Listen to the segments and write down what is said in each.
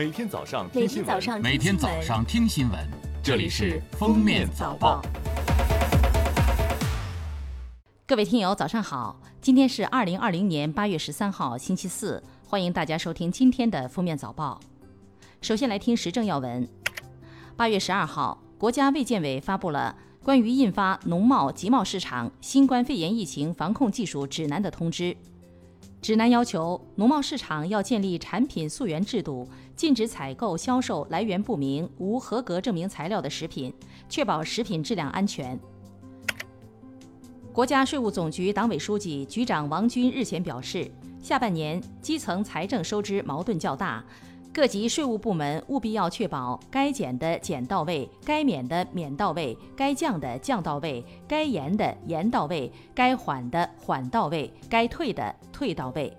每天早上每听新闻，天早上每天早上听新闻，这里是《封面早报》。各位听友，早上好！今天是二零二零年八月十三号，星期四，欢迎大家收听今天的《封面早报》。首先来听时政要闻。八月十二号，国家卫健委发布了关于印发《农贸集贸市场新冠肺炎疫情防控技术指南》的通知。指南要求，农贸市场要建立产品溯源制度，禁止采购、销售来源不明、无合格证明材料的食品，确保食品质量安全。国家税务总局党委书记、局长王军日前表示，下半年基层财政收支矛盾较大，各级税务部门务必要确保该减的减到位，该免的免到位，该降的降到位，该严的严到位，该缓的缓到位，该退的退到位。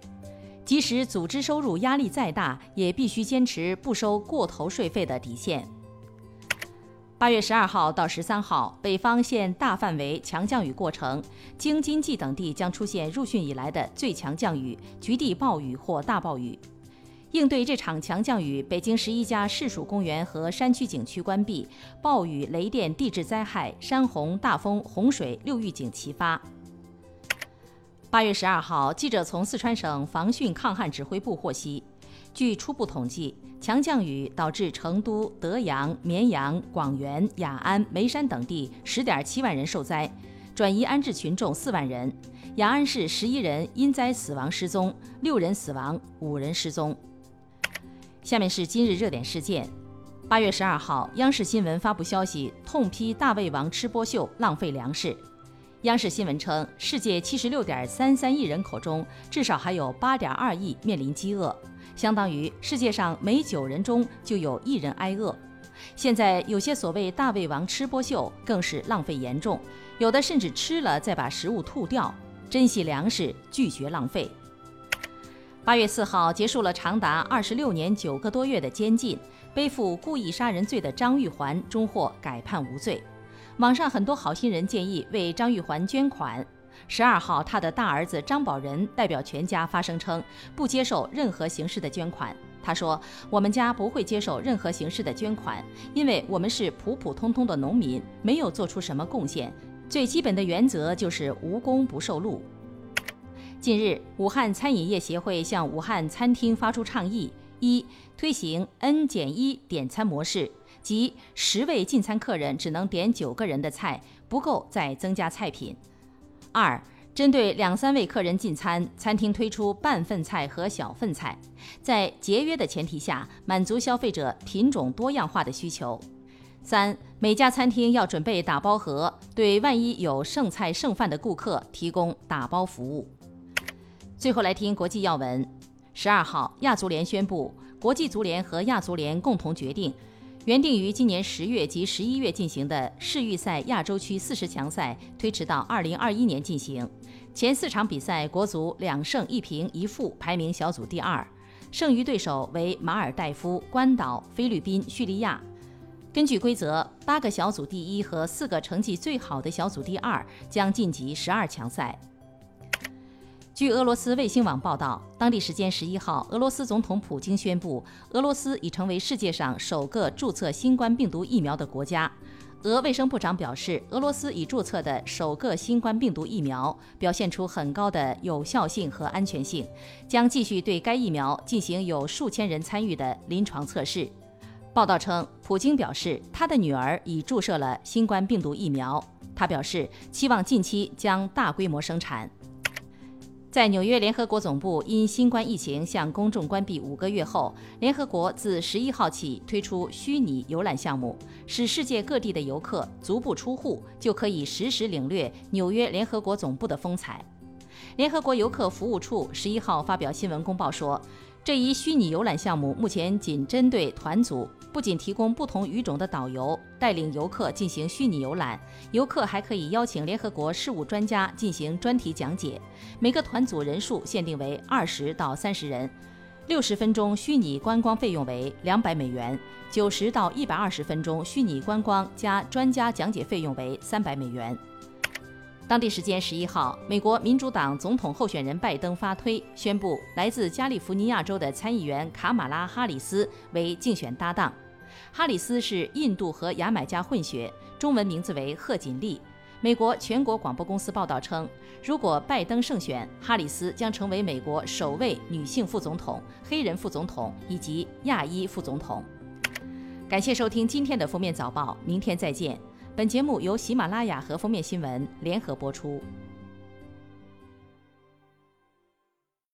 即使组织收入压力再大，也必须坚持不收过头税费的底线。八月十二号到十三号，北方现大范围强降雨过程，京津冀等地将出现入汛以来的最强降雨，局地暴雨或大暴雨。应对这场强降雨，北京十一家市属公园和山区景区关闭，暴雨、雷电、地质灾害、山洪、大风、洪水六预警齐发。八月十二号，记者从四川省防汛抗旱指挥部获悉，据初步统计，强降雨导致成都、德阳、绵阳、广元、雅安、眉山等地十点七万人受灾，转移安置群众四万人。雅安市十一人因灾死亡失踪，六人死亡，五人失踪。下面是今日热点事件。八月十二号，央视新闻发布消息，痛批大胃王吃播秀浪费粮食。央视新闻称，世界七十六点三三亿人口中，至少还有八点二亿面临饥饿，相当于世界上每九人中就有一人挨饿。现在有些所谓“大胃王”吃播秀更是浪费严重，有的甚至吃了再把食物吐掉。珍惜粮食，拒绝浪费。八月四号，结束了长达二十六年九个多月的监禁，背负故意杀人罪的张玉环终获改判无罪。网上很多好心人建议为张玉环捐款。十二号，他的大儿子张宝仁代表全家发声称，不接受任何形式的捐款。他说：“我们家不会接受任何形式的捐款，因为我们是普普通通的农民，没有做出什么贡献。最基本的原则就是无功不受禄。”近日，武汉餐饮业协会向武汉餐厅发出倡议：一、推行 N 减一点餐模式，即十位进餐客人只能点九个人的菜，不够再增加菜品；二、针对两三位客人进餐，餐厅推出半份菜和小份菜，在节约的前提下，满足消费者品种多样化的需求。三、每家餐厅要准备打包盒，对万一有剩菜剩饭的顾客提供打包服务。最后来听国际要闻。十二号，亚足联宣布，国际足联和亚足联共同决定，原定于今年十月及十一月进行的世预赛亚洲区四十强赛推迟到二零二一年进行。前四场比赛，国足两胜一平一负，排名小组第二，剩余对手为马尔代夫、关岛、菲律宾、叙利亚。根据规则，八个小组第一和四个成绩最好的小组第二将晋级十二强赛。据俄罗斯卫星网报道，当地时间十一号，俄罗斯总统普京宣布，俄罗斯已成为世界上首个注册新冠病毒疫苗的国家。俄卫生部长表示，俄罗斯已注册的首个新冠病毒疫苗表现出很高的有效性和安全性，将继续对该疫苗进行有数千人参与的临床测试。报道称，普京表示，他的女儿已注射了新冠病毒疫苗。他表示，期望近期将大规模生产。在纽约联合国总部因新冠疫情向公众关闭五个月后，联合国自十一号起推出虚拟游览项目，使世界各地的游客足不出户就可以实时领略纽约联合国总部的风采。联合国游客服务处十一号发表新闻公报说，这一虚拟游览项目目前仅针对团组，不仅提供不同语种的导游带领游客进行虚拟游览，游客还可以邀请联合国事务专家进行专题讲解。每个团组人数限定为二十到三十人，六十分钟虚拟观光费用为两百美元，九十到一百二十分钟虚拟观光加专家讲解费用为三百美元。当地时间十一号，美国民主党总统候选人拜登发推宣布，来自加利福尼亚州的参议员卡马拉·哈里斯为竞选搭档。哈里斯是印度和牙买加混血，中文名字为贺锦丽。美国全国广播公司报道称，如果拜登胜选，哈里斯将成为美国首位女性副总统、黑人副总统以及亚裔副总统。感谢收听今天的封面早报，明天再见。本节目由喜马拉雅和封面新闻联合播出。